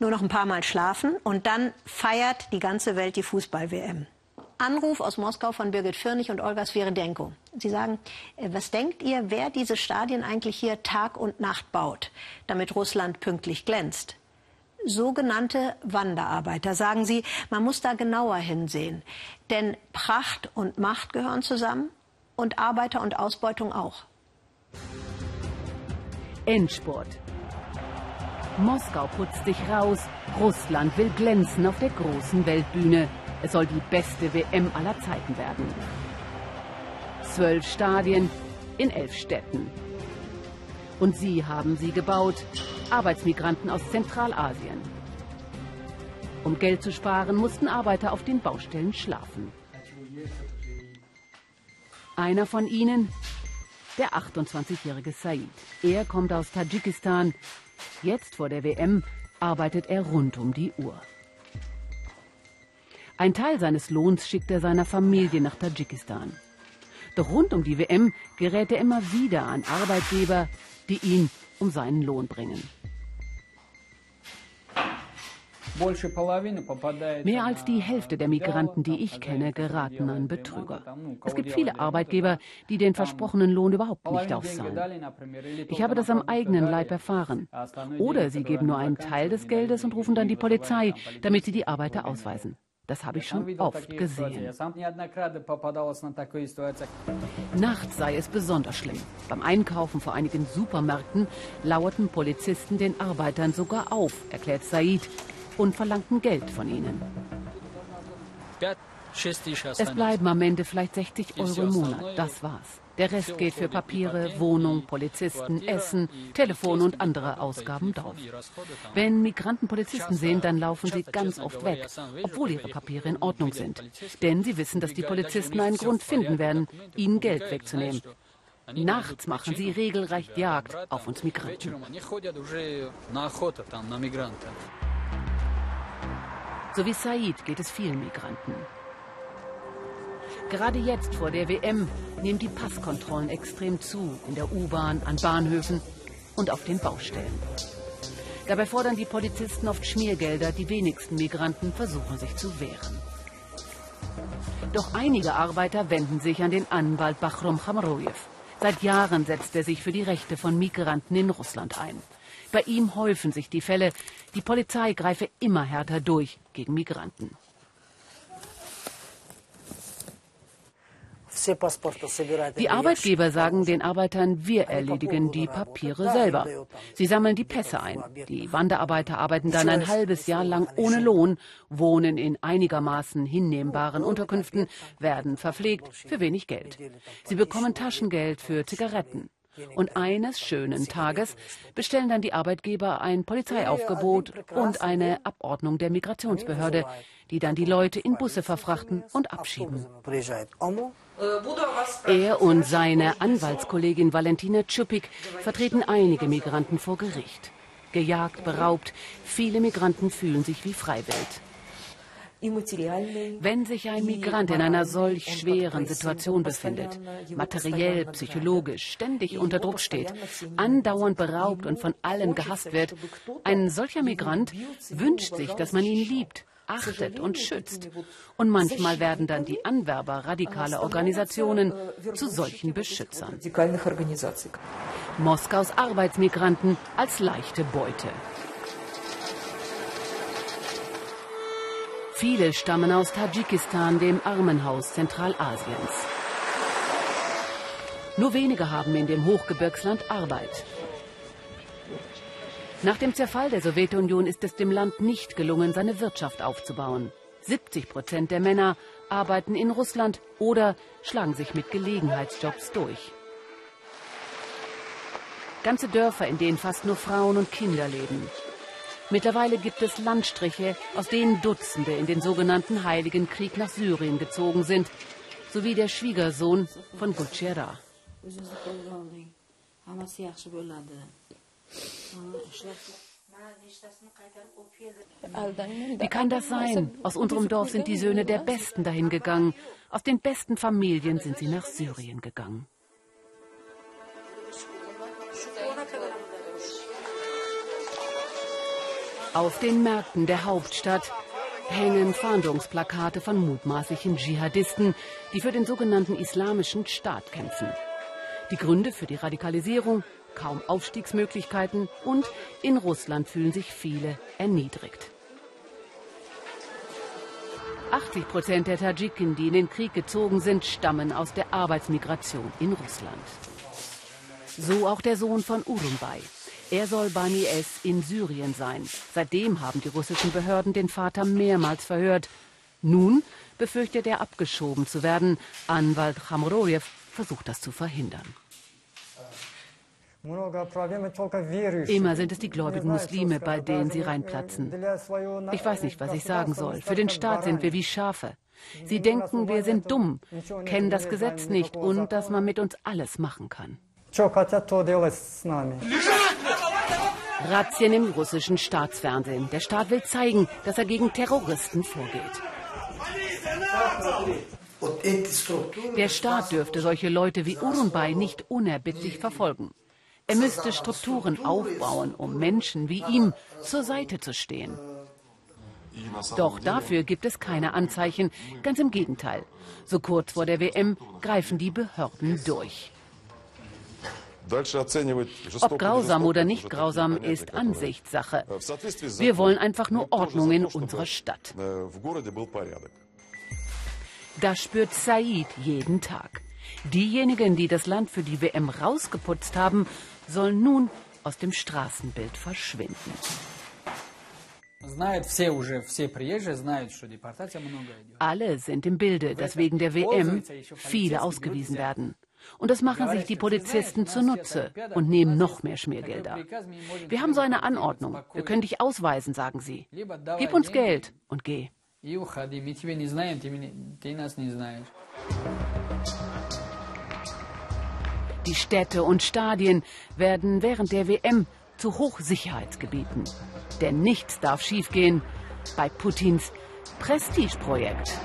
nur noch ein paar Mal schlafen und dann feiert die ganze Welt die Fußball-WM. Anruf aus Moskau von Birgit Firnig und Olga Sviridenko. Sie sagen, äh, was denkt ihr, wer diese Stadien eigentlich hier Tag und Nacht baut, damit Russland pünktlich glänzt? Sogenannte Wanderarbeiter, sagen sie, man muss da genauer hinsehen. Denn Pracht und Macht gehören zusammen und Arbeiter und Ausbeutung auch. Endspurt. Moskau putzt sich raus, Russland will glänzen auf der großen Weltbühne. Es soll die beste WM aller Zeiten werden. Zwölf Stadien in elf Städten. Und sie haben sie gebaut, Arbeitsmigranten aus Zentralasien. Um Geld zu sparen, mussten Arbeiter auf den Baustellen schlafen. Einer von ihnen, der 28-jährige Said. Er kommt aus Tadschikistan. Jetzt vor der WM arbeitet er rund um die Uhr. Ein Teil seines Lohns schickt er seiner Familie nach Tadschikistan. Doch rund um die WM gerät er immer wieder an Arbeitgeber, die ihn um seinen Lohn bringen. Mehr als die Hälfte der Migranten, die ich kenne, geraten an Betrüger. Es gibt viele Arbeitgeber, die den versprochenen Lohn überhaupt nicht auszahlen. Ich habe das am eigenen Leib erfahren. Oder sie geben nur einen Teil des Geldes und rufen dann die Polizei, damit sie die Arbeiter ausweisen. Das habe ich schon oft gesehen. Nachts sei es besonders schlimm. Beim Einkaufen vor einigen Supermärkten lauerten Polizisten den Arbeitern sogar auf, erklärt Said, und verlangten Geld von ihnen. Es bleiben am Ende vielleicht 60 Euro im Monat, das war's. Der Rest geht für Papiere, Wohnung, Polizisten, Essen, Telefon und andere Ausgaben drauf. Wenn Migranten Polizisten sehen, dann laufen sie ganz oft weg, obwohl ihre Papiere in Ordnung sind. Denn sie wissen, dass die Polizisten einen Grund finden werden, ihnen Geld wegzunehmen. Nachts machen sie regelrecht Jagd auf uns Migranten. So wie Said geht es vielen Migranten. Gerade jetzt vor der WM nehmen die Passkontrollen extrem zu, in der U-Bahn, an Bahnhöfen und auf den Baustellen. Dabei fordern die Polizisten oft Schmiergelder, die wenigsten Migranten versuchen sich zu wehren. Doch einige Arbeiter wenden sich an den Anwalt Bachrum Khamrojew. Seit Jahren setzt er sich für die Rechte von Migranten in Russland ein. Bei ihm häufen sich die Fälle. Die Polizei greife immer härter durch gegen Migranten. Die Arbeitgeber sagen den Arbeitern, wir erledigen die Papiere selber. Sie sammeln die Pässe ein. Die Wanderarbeiter arbeiten dann ein halbes Jahr lang ohne Lohn, wohnen in einigermaßen hinnehmbaren Unterkünften, werden verpflegt für wenig Geld. Sie bekommen Taschengeld für Zigaretten. Und eines schönen Tages bestellen dann die Arbeitgeber ein Polizeiaufgebot und eine Abordnung der Migrationsbehörde, die dann die Leute in Busse verfrachten und abschieben. Er und seine Anwaltskollegin Valentina Tschupik vertreten einige Migranten vor Gericht. Gejagt, beraubt, viele Migranten fühlen sich wie Freiwild. Wenn sich ein Migrant in einer solch schweren Situation befindet, materiell, psychologisch, ständig unter Druck steht, andauernd beraubt und von allen gehasst wird, ein solcher Migrant wünscht sich, dass man ihn liebt, achtet und schützt. Und manchmal werden dann die Anwerber radikaler Organisationen zu solchen Beschützern. Moskaus Arbeitsmigranten als leichte Beute. Viele stammen aus Tadschikistan, dem Armenhaus Zentralasiens. Nur wenige haben in dem Hochgebirgsland Arbeit. Nach dem Zerfall der Sowjetunion ist es dem Land nicht gelungen, seine Wirtschaft aufzubauen. 70 Prozent der Männer arbeiten in Russland oder schlagen sich mit Gelegenheitsjobs durch. Ganze Dörfer, in denen fast nur Frauen und Kinder leben. Mittlerweile gibt es Landstriche, aus denen Dutzende in den sogenannten Heiligen Krieg nach Syrien gezogen sind, sowie der Schwiegersohn von Gutschera. Wie kann das sein? Aus unserem Dorf sind die Söhne der Besten dahin gegangen. Aus den besten Familien sind sie nach Syrien gegangen. Auf den Märkten der Hauptstadt hängen Fahndungsplakate von mutmaßlichen Dschihadisten, die für den sogenannten Islamischen Staat kämpfen. Die Gründe für die Radikalisierung, kaum Aufstiegsmöglichkeiten und in Russland fühlen sich viele erniedrigt. 80 Prozent der Tadschiken, die in den Krieg gezogen sind, stammen aus der Arbeitsmigration in Russland. So auch der Sohn von Urumbay. Er soll Bani S. in Syrien sein. Seitdem haben die russischen Behörden den Vater mehrmals verhört. Nun befürchtet er abgeschoben zu werden. Anwalt Khamrojew versucht das zu verhindern. Immer sind es die gläubigen Muslime, bei denen sie reinplatzen. Ich weiß nicht, was ich sagen soll. Für den Staat sind wir wie Schafe. Sie denken, wir sind dumm, kennen das Gesetz nicht und dass man mit uns alles machen kann. Razzien im russischen Staatsfernsehen. Der Staat will zeigen, dass er gegen Terroristen vorgeht. Der Staat dürfte solche Leute wie Urunbay nicht unerbittlich verfolgen. Er müsste Strukturen aufbauen, um Menschen wie ihm zur Seite zu stehen. Doch dafür gibt es keine Anzeichen, ganz im Gegenteil. So kurz vor der WM greifen die Behörden durch. Ob grausam oder nicht grausam ist Ansichtssache. Wir wollen einfach nur Ordnung in unserer Stadt. Das spürt Said jeden Tag. Diejenigen, die das Land für die WM rausgeputzt haben, sollen nun aus dem Straßenbild verschwinden. Alle sind im Bilde, dass wegen der WM viele ausgewiesen werden. Und das machen sich die Polizisten zunutze und nehmen noch mehr Schmiergelder. Wir haben so eine Anordnung. Wir können dich ausweisen, sagen sie. Gib uns Geld und geh. Die Städte und Stadien werden während der WM zu Hochsicherheitsgebieten. Denn nichts darf schiefgehen bei Putins Prestigeprojekt.